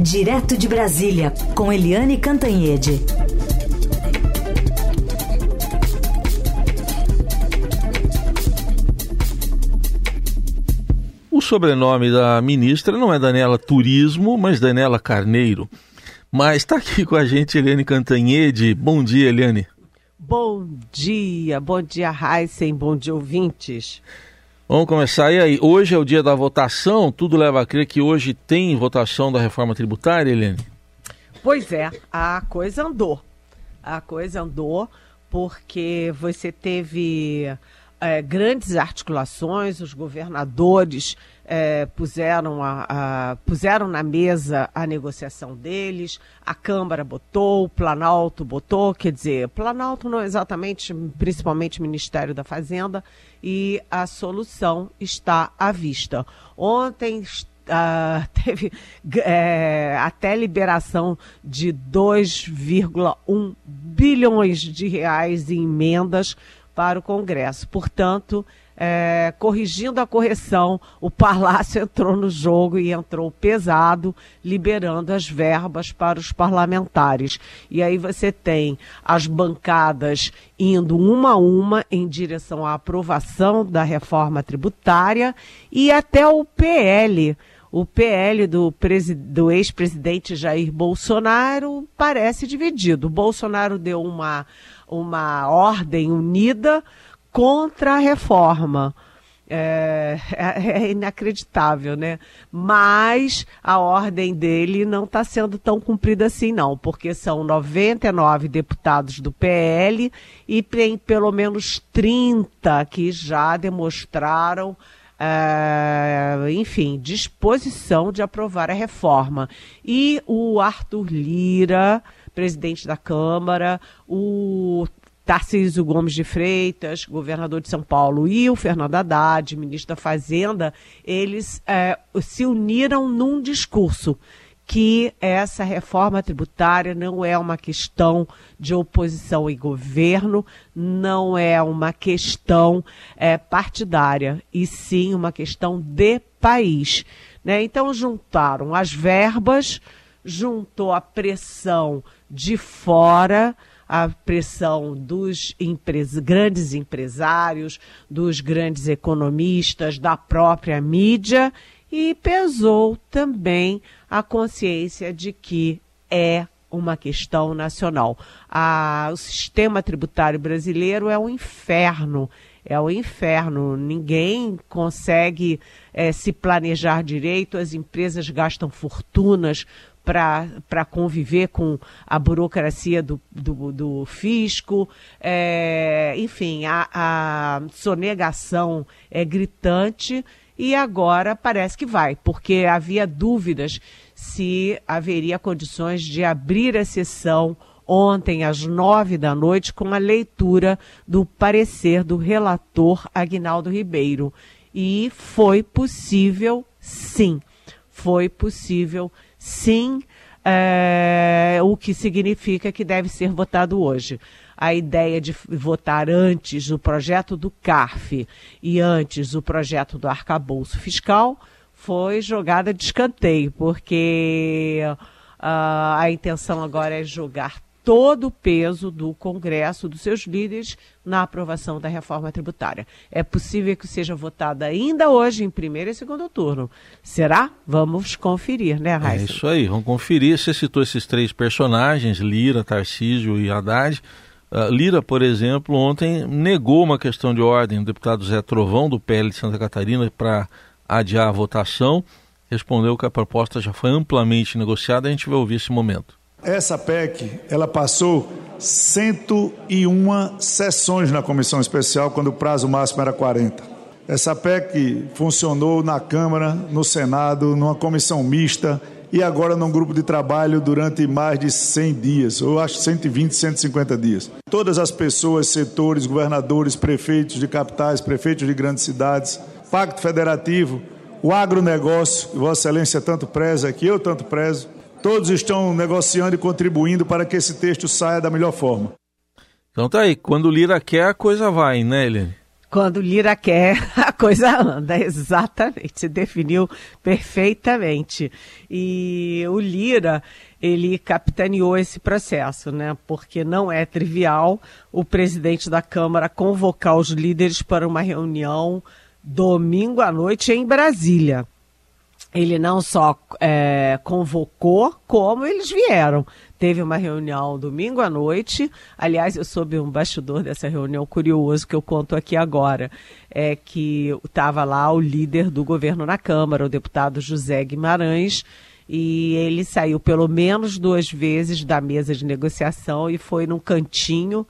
Direto de Brasília, com Eliane Cantanhede. O sobrenome da ministra não é Daniela Turismo, mas Daniela Carneiro. Mas está aqui com a gente Eliane Cantanhede. Bom dia, Eliane. Bom dia, bom dia, Heisen, bom dia, ouvintes. Vamos começar. E aí, hoje é o dia da votação, tudo leva a crer que hoje tem votação da reforma tributária, Helene? Pois é, a coisa andou. A coisa andou porque você teve é, grandes articulações, os governadores é, puseram, a, a, puseram na mesa a negociação deles, a Câmara botou, o Planalto botou, quer dizer, Planalto não exatamente, principalmente Ministério da Fazenda, e a solução está à vista. Ontem Uh, teve é, até liberação de 2,1 bilhões de reais em emendas para o Congresso. Portanto, é, corrigindo a correção, o Palácio entrou no jogo e entrou pesado, liberando as verbas para os parlamentares. E aí você tem as bancadas indo uma a uma em direção à aprovação da reforma tributária e até o PL. O PL do, do ex-presidente Jair Bolsonaro parece dividido. O Bolsonaro deu uma, uma ordem unida contra a reforma. É, é, é, inacreditável, né? Mas a ordem dele não está sendo tão cumprida assim, não, porque são 99 deputados do PL e tem pelo menos 30 que já demonstraram, é, enfim, disposição de aprovar a reforma. E o Arthur Lira, presidente da Câmara, o Tarcísio Gomes de Freitas, governador de São Paulo, e o Fernando Haddad, ministro da Fazenda, eles é, se uniram num discurso que essa reforma tributária não é uma questão de oposição e governo, não é uma questão é, partidária, e sim uma questão de país. Né? Então, juntaram as verbas, juntou a pressão de fora a pressão dos empres grandes empresários, dos grandes economistas, da própria mídia e pesou também a consciência de que é uma questão nacional. o sistema tributário brasileiro é um inferno. É o um inferno. Ninguém consegue é, se planejar direito, as empresas gastam fortunas para conviver com a burocracia do, do, do fisco. É, enfim, a, a sonegação é gritante e agora parece que vai, porque havia dúvidas se haveria condições de abrir a sessão ontem às nove da noite com a leitura do parecer do relator Agnaldo Ribeiro. E foi possível, sim, foi possível sim, é, o que significa que deve ser votado hoje. A ideia de votar antes o projeto do CARF e antes o projeto do arcabouço fiscal foi jogada de escanteio, porque uh, a intenção agora é jogar todo o peso do Congresso, dos seus líderes, na aprovação da reforma tributária. É possível que seja votada ainda hoje, em primeiro e segundo turno. Será? Vamos conferir, né, Raíssa? É isso aí, vamos conferir. Você citou esses três personagens, Lira, Tarcísio e Haddad. Uh, Lira, por exemplo, ontem negou uma questão de ordem do deputado Zé Trovão, do PL de Santa Catarina, para adiar a votação. Respondeu que a proposta já foi amplamente negociada. A gente vai ouvir esse momento. Essa PEC, ela passou 101 sessões na comissão especial, quando o prazo máximo era 40. Essa PEC funcionou na Câmara, no Senado, numa comissão mista e agora num grupo de trabalho durante mais de 100 dias, ou acho 120, 150 dias. Todas as pessoas, setores, governadores, prefeitos de capitais, prefeitos de grandes cidades, Pacto Federativo, o agronegócio, que Vossa Excelência tanto preza, que eu tanto prezo, Todos estão negociando e contribuindo para que esse texto saia da melhor forma. Então tá aí, quando o Lira quer, a coisa vai, né, Helene? Quando Lira quer, a coisa anda, exatamente. Você definiu perfeitamente. E o Lira, ele capitaneou esse processo, né? Porque não é trivial o presidente da Câmara convocar os líderes para uma reunião domingo à noite em Brasília. Ele não só é, convocou, como eles vieram. Teve uma reunião domingo à noite. Aliás, eu soube um bastidor dessa reunião curioso que eu conto aqui agora. É que estava lá o líder do governo na Câmara, o deputado José Guimarães, e ele saiu pelo menos duas vezes da mesa de negociação e foi num cantinho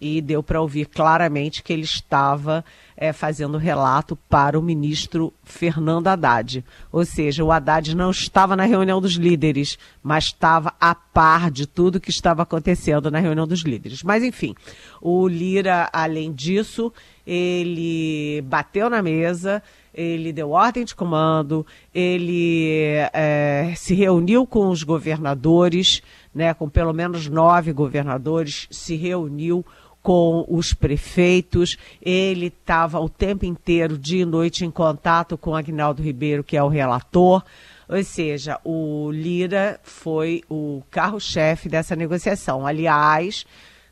e deu para ouvir claramente que ele estava é, fazendo relato para o ministro Fernando Haddad. Ou seja, o Haddad não estava na reunião dos líderes, mas estava a par de tudo que estava acontecendo na reunião dos líderes. Mas, enfim, o Lira, além disso, ele bateu na mesa, ele deu ordem de comando, ele é, se reuniu com os governadores, né, com pelo menos nove governadores, se reuniu com os prefeitos, ele estava o tempo inteiro, dia e noite, em contato com Agnaldo Ribeiro, que é o relator. Ou seja, o Lira foi o carro-chefe dessa negociação. Aliás,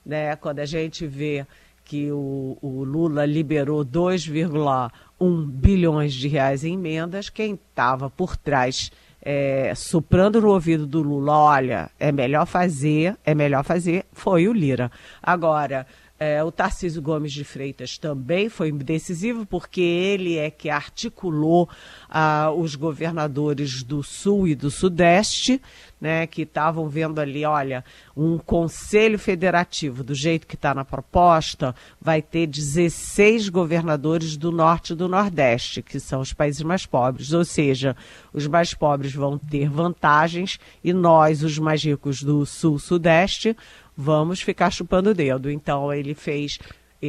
né, quando a gente vê que o, o Lula liberou 2,1 bilhões de reais em emendas, quem estava por trás é, soprando no ouvido do Lula, olha, é melhor fazer, é melhor fazer, foi o Lira. Agora, é, o Tarcísio Gomes de Freitas também foi decisivo, porque ele é que articulou ah, os governadores do Sul e do Sudeste, né, que estavam vendo ali, olha, um conselho federativo, do jeito que está na proposta, vai ter 16 governadores do Norte e do Nordeste, que são os países mais pobres. Ou seja, os mais pobres vão ter vantagens e nós, os mais ricos do Sul-Sudeste, vamos ficar chupando o dedo. Então ele fez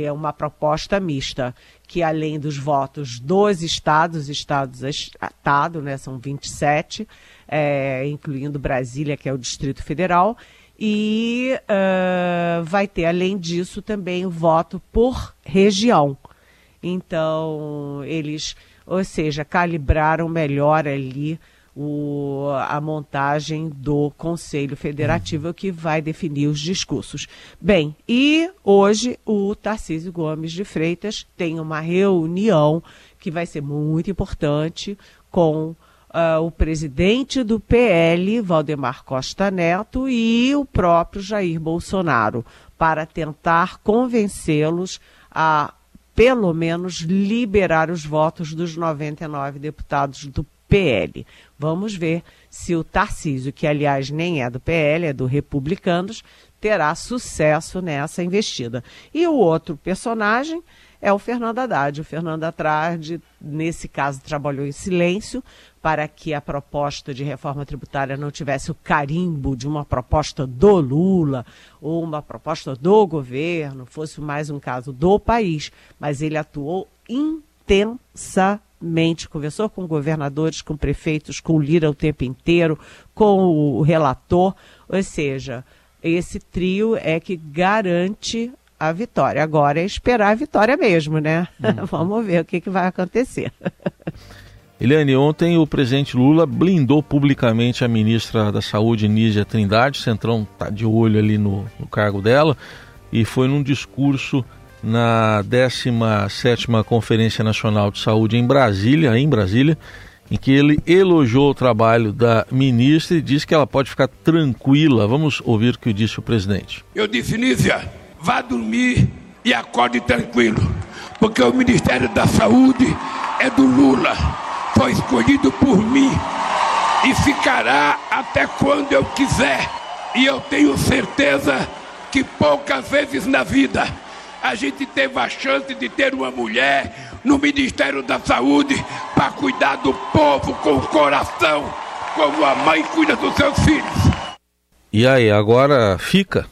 é uma proposta mista, que além dos votos dos estados, estados estado, né, são 27, é, incluindo Brasília, que é o Distrito Federal, e uh, vai ter, além disso, também o voto por região. Então, eles, ou seja, calibraram melhor ali o, a montagem do Conselho Federativo que vai definir os discursos. Bem, e hoje o Tarcísio Gomes de Freitas tem uma reunião que vai ser muito importante com Uh, o presidente do PL, Valdemar Costa Neto, e o próprio Jair Bolsonaro, para tentar convencê-los a, pelo menos, liberar os votos dos 99 deputados do PL. Vamos ver se o Tarcísio, que aliás nem é do PL, é do Republicanos, terá sucesso nessa investida. E o outro personagem é o Fernando Haddad. O Fernando Haddad, nesse caso, trabalhou em silêncio para que a proposta de reforma tributária não tivesse o carimbo de uma proposta do Lula ou uma proposta do governo, fosse mais um caso do país. Mas ele atuou intensamente mente, conversou com governadores, com prefeitos, com o Lira o tempo inteiro, com o relator, ou seja, esse trio é que garante a vitória. Agora é esperar a vitória mesmo, né? Uhum. Vamos ver o que, que vai acontecer. Eliane, ontem o presidente Lula blindou publicamente a ministra da Saúde, Nízia Trindade, o Centrão está de olho ali no, no cargo dela, e foi num discurso na 17ª Conferência Nacional de Saúde em Brasília, em Brasília, em que ele elogiou o trabalho da ministra e disse que ela pode ficar tranquila. Vamos ouvir o que disse o presidente. Eu disse, Nízia, vá dormir e acorde tranquilo, porque o Ministério da Saúde é do Lula, foi escolhido por mim e ficará até quando eu quiser. E eu tenho certeza que poucas vezes na vida a gente teve a chance de ter uma mulher no Ministério da Saúde para cuidar do povo com o coração, como a mãe cuida dos seus filhos. E aí, agora fica?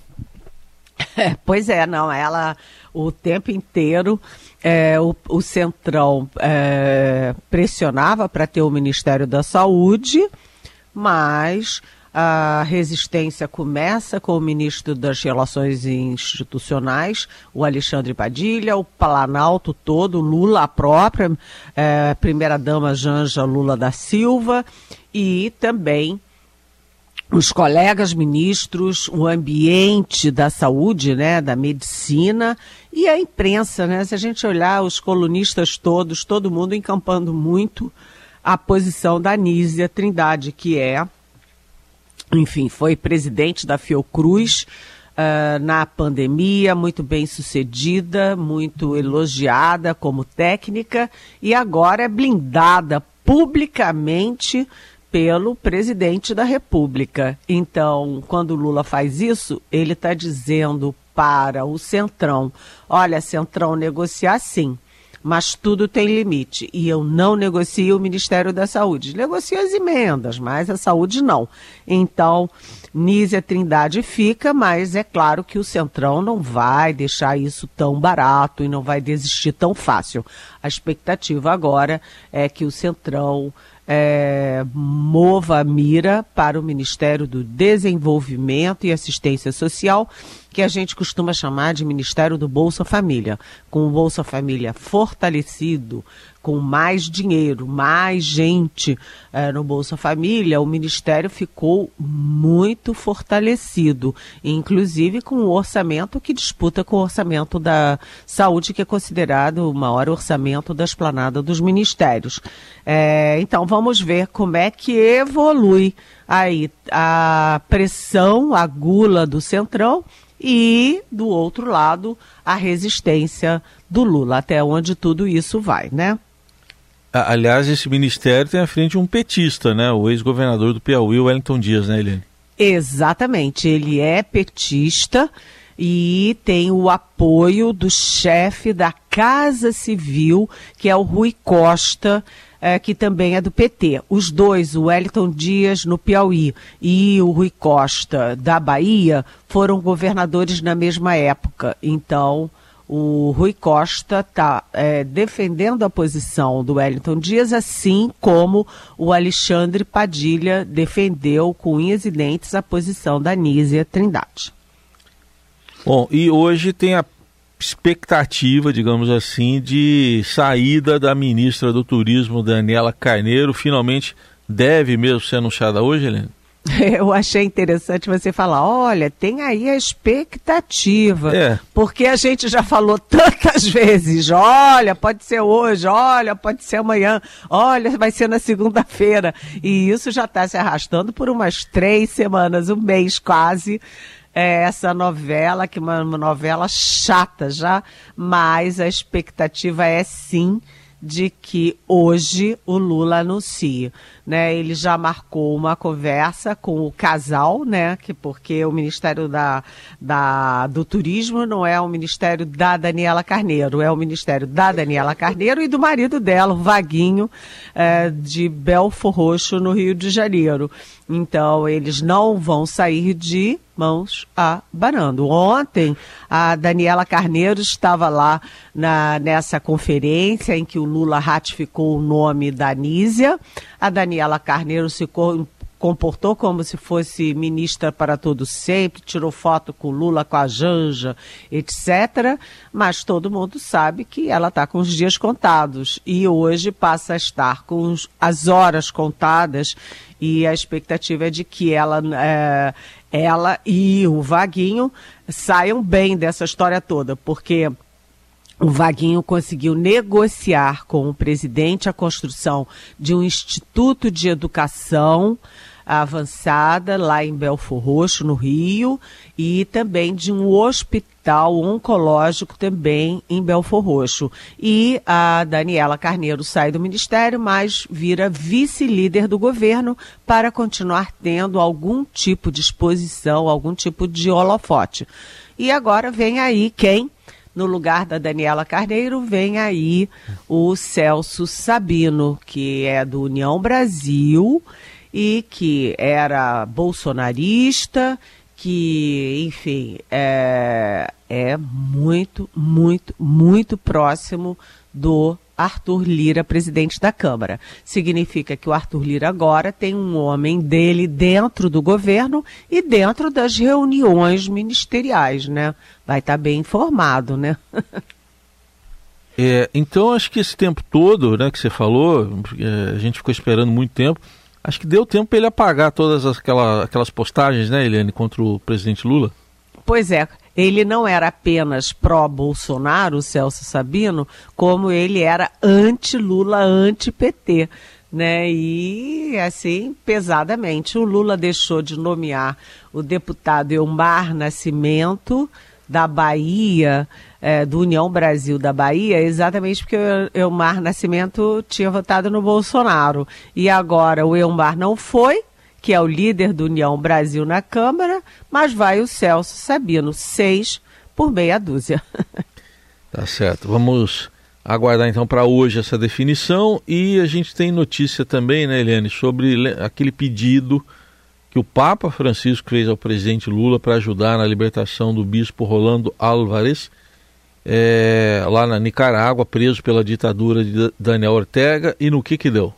É, pois é, não, ela o tempo inteiro é, o, o Centrão é, pressionava para ter o Ministério da Saúde, mas A resistência começa com o ministro das Relações Institucionais, o Alexandre Padilha, o Planalto todo, Lula, a própria eh, primeira-dama Janja Lula da Silva e também os colegas ministros, o ambiente da saúde, né, da medicina e a imprensa, né? Se a gente olhar os colunistas todos, todo mundo encampando muito a posição da Nízia Trindade, que é, enfim, foi presidente da Fiocruz uh, na pandemia, muito bem sucedida, muito elogiada como técnica e agora é blindada publicamente pelo presidente da República. Então, quando Lula faz isso, ele está dizendo para o Centrão: olha, Centrão, negociar sim, mas tudo tem limite. E eu não negocio o Ministério da Saúde. Negocio as emendas, mas a saúde não. Então, Nízia Trindade fica, mas é claro que o Centrão não vai deixar isso tão barato e não vai desistir tão fácil. A expectativa agora é que o Centrão é, mova a mira para o Ministério do Desenvolvimento e Assistência Social, que a gente costuma chamar de Ministério do Bolsa Família. Com o Bolsa Família fortalecido, com mais dinheiro, mais gente é, no Bolsa Família, o Ministério ficou muito fortalecido, inclusive com o orçamento que disputa com o orçamento da saúde, que é considerado o maior orçamento da esplanada dos ministérios. É, então vamos ver como é que evolui aí a pressão, a gula do Centrão e, do outro lado, a resistência do Lula, até onde tudo isso vai, né? Aliás, esse ministério tem à frente um petista, né? O ex-governador do Piauí, Wellington Dias, né, Eliane? Exatamente, ele é petista e tem o apoio do chefe da Casa Civil, que é o Rui Costa, é, que também é do PT. Os dois, o Wellington Dias no Piauí e o Rui Costa da Bahia, foram governadores na mesma época. Então, o Rui Costa está é, defendendo a posição do Wellington Dias, assim como o Alexandre Padilha defendeu com unhas e dentes a posição da Nízia Trindade. Bom, e hoje tem a expectativa, digamos assim, de saída da ministra do Turismo, Daniela Carneiro. Finalmente deve mesmo ser anunciada hoje, Helena? Eu achei interessante você falar, olha, tem aí a expectativa, é. porque a gente já falou tantas vezes, olha, pode ser hoje, olha, pode ser amanhã, olha, vai ser na segunda-feira, e isso já está se arrastando por umas três semanas, um mês quase, é, essa novela, que é uma, uma novela chata já, mas a expectativa é sim de que hoje o Lula anuncie né? Ele já marcou uma conversa com o casal, né? Que porque o Ministério da, da, do Turismo não é o Ministério da Daniela Carneiro, é o Ministério da Daniela Carneiro e do marido dela, o Vaguinho, é, de Belfor Roxo, no Rio de Janeiro. Então, eles não vão sair de mãos abanando. Ontem, a Daniela Carneiro estava lá na, nessa conferência em que o Lula ratificou o nome da Nízia. A Daniela Carneiro se comportou como se fosse ministra para todo sempre, tirou foto com Lula, com a Janja, etc. Mas todo mundo sabe que ela está com os dias contados e hoje passa a estar com as horas contadas e a expectativa é de que ela, é, ela e o Vaguinho saiam bem dessa história toda, porque o Vaguinho conseguiu negociar com o presidente a construção de um instituto de educação avançada lá em Belfor Roxo, no Rio, e também de um hospital oncológico também em Belfor Roxo. E a Daniela Carneiro sai do ministério, mas vira vice-líder do governo para continuar tendo algum tipo de exposição, algum tipo de holofote. E agora vem aí quem? No lugar da Daniela Carneiro vem aí o Celso Sabino, que é do União Brasil e que era bolsonarista, que, enfim, é, é muito, muito, muito próximo do Arthur Lira, presidente da Câmara. Significa que o Arthur Lira agora tem um homem dele dentro do governo e dentro das reuniões ministeriais, né? Vai estar tá bem informado, né? é, então, acho que esse tempo todo, né, que você falou, é, a gente ficou esperando muito tempo. Acho que deu tempo para ele apagar todas aquela, aquelas postagens, né, Eliane, contra o presidente Lula. Pois é, ele não era apenas pró-Bolsonaro, Celso Sabino, como ele era anti-Lula, anti-PT. Né? E assim, pesadamente. O Lula deixou de nomear o deputado Elmar Nascimento, da Bahia, é, do União Brasil da Bahia, exatamente porque o Elmar Nascimento tinha votado no Bolsonaro. E agora o Elmar não foi, que é o líder do União Brasil na Câmara, mas vai o Celso Sabino, seis por meia dúzia. tá certo. Vamos aguardar então para hoje essa definição e a gente tem notícia também, né, Eliane, sobre aquele pedido que o Papa Francisco fez ao presidente Lula para ajudar na libertação do bispo Rolando Álvares, é, lá na Nicarágua, preso pela ditadura de Daniel Ortega, e no que que deu?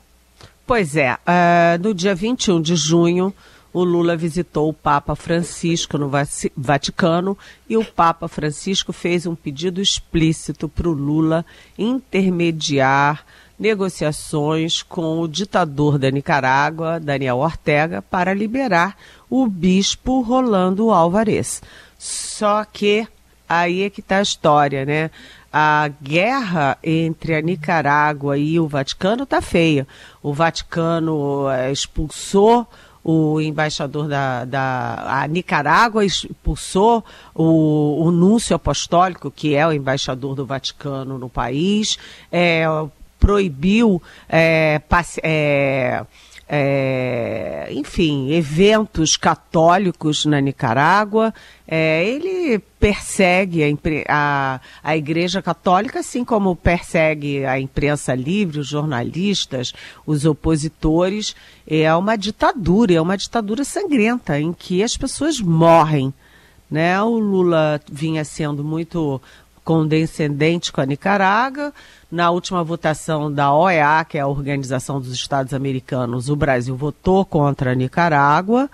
Pois é, uh, no dia 21 de junho, o Lula visitou o Papa Francisco no Vaticano e o Papa Francisco fez um pedido explícito para o Lula intermediar negociações com o ditador da Nicarágua, Daniel Ortega, para liberar o bispo Rolando Álvarez. Só que aí é que está a história, né? a guerra entre a Nicarágua e o Vaticano está feia. O Vaticano eh, expulsou o embaixador da, da a Nicarágua expulsou o, o núncio apostólico, que é o embaixador do Vaticano no país, é, proibiu é, passe, é, é, enfim, eventos católicos na Nicarágua. É, ele persegue a, a, a, Igreja Católica, assim como persegue a imprensa livre, os jornalistas, os opositores. É uma ditadura, é uma ditadura sangrenta, em que as pessoas morrem. Né? O Lula vinha sendo muito condescendente com a Nicarágua. Na última votação da OEA, que é a Organização dos Estados Americanos, o Brasil votou contra a Nicarágua,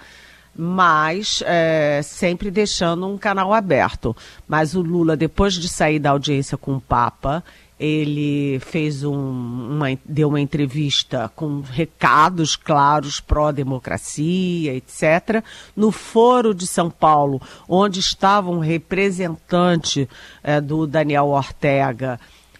mas é, sempre deixando um canal aberto. Mas o Lula, depois de sair da audiência com o Papa, ele fez um, uma, deu uma entrevista com recados claros pró-democracia, etc. No Foro de São Paulo, onde estava um representante é, do Daniel Ortega,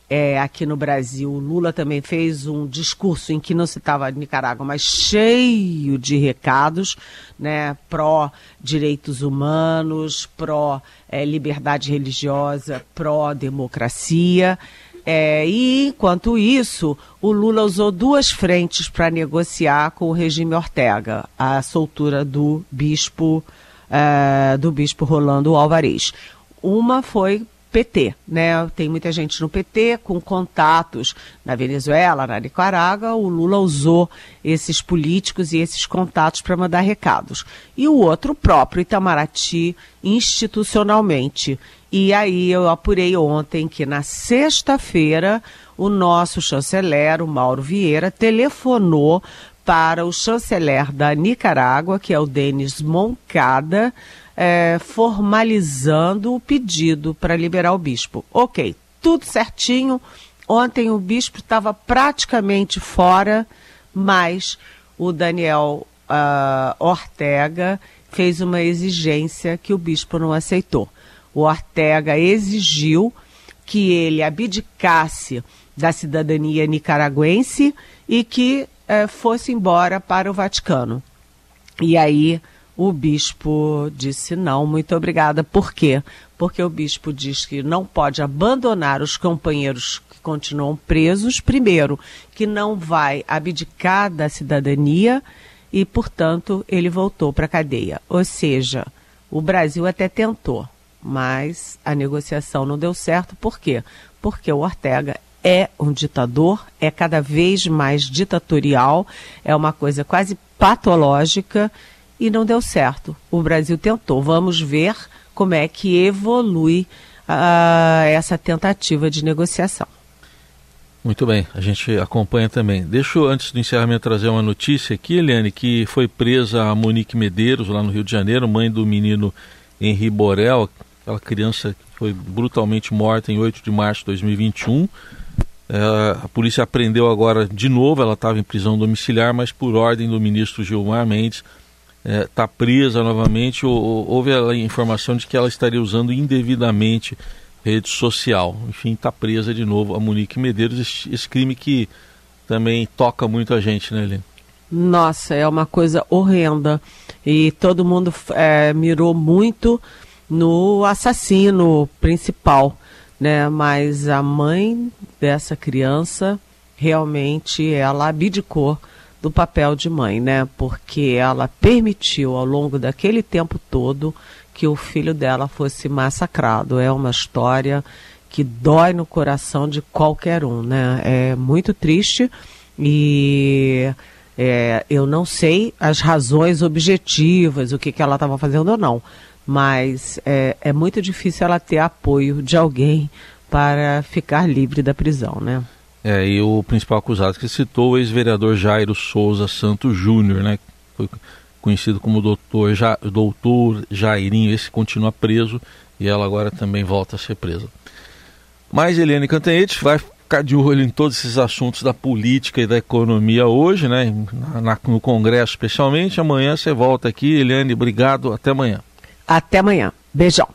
é, aqui no Brasil. O Lula também fez um discurso em que não citava Nicarágua, mas cheio de recados, né, pró direitos humanos, pró é, liberdade religiosa, pró democracia. É, e, enquanto isso, o Lula usou duas frentes para negociar com o regime Ortega, a soltura do bispo, é, do bispo Rolando Alvarez. Uma foi PT, né? Tem muita gente no PT com contatos na Venezuela, na Nicarágua. O Lula usou esses políticos e esses contatos para mandar recados. E o outro, o próprio Itamaraty, institucionalmente. E aí eu apurei ontem que na sexta-feira o nosso chanceler, o Mauro Vieira, telefonou para o chanceler da Nicarágua, que é o Denis Moncada, é, formalizando o pedido para liberar o bispo. Ok, tudo certinho. Ontem o bispo estava praticamente fora, mas o Daniel uh, Ortega fez uma exigência que o bispo não aceitou. O Ortega exigiu que ele abdicasse da cidadania nicaragüense e que uh, fosse embora para o Vaticano. E aí o bispo disse não, muito obrigada. Por quê? Porque o bispo diz que não pode abandonar os companheiros que continuam presos, primeiro, que não vai abdicar da cidadania e, portanto, ele voltou para a cadeia. Ou seja, o Brasil até tentou, mas a negociação não deu certo. Por quê? Porque o Ortega é um ditador, é cada vez mais ditatorial, é uma coisa quase patológica e não deu certo. O Brasil tentou. Vamos ver como é que evolui uh, essa tentativa de negociação. Muito bem, a gente acompanha também. Deixa eu, antes do encerramento, trazer uma notícia aqui, Eliane, que foi presa a Monique Medeiros, lá no Rio de Janeiro, mãe do menino Henri Borel, aquela criança que foi brutalmente morta em 8 de março de 2021. É, a polícia apreendeu agora de novo, ela estava em prisão domiciliar, mas por ordem do ministro Gilmar Mendes, está é, tá presa novamente. Houve a informação de que ela estaria usando indevidamente rede social. Enfim, está presa de novo a Monique Medeiros, esse, esse, crime que também toca muito a gente, né, Helene? Nossa, é uma coisa horrenda. E todo mundo é, mirou muito no assassino principal, né? Mas a mãe dessa criança realmente ela abdicou do papel de mãe, né? Porque ela permitiu ao longo daquele tempo todo que o filho dela fosse massacrado. É uma história que dói no coração de qualquer um, né? É muito triste e é, eu não sei as razões objetivas, o que, que ela estava fazendo ou não, mas é, é muito difícil ela ter apoio de alguém para ficar livre da prisão, né? É, e o principal acusado que citou o ex-vereador Jairo Souza Santos Júnior, né? Foi conhecido como doutor, ja, doutor Jairinho, esse continua preso e ela agora também volta a ser presa. Mas Eliane Cantanhete vai ficar de olho em todos esses assuntos da política e da economia hoje, né? Na, no Congresso especialmente. Amanhã você volta aqui. Eliane, obrigado. Até amanhã. Até amanhã. Beijão.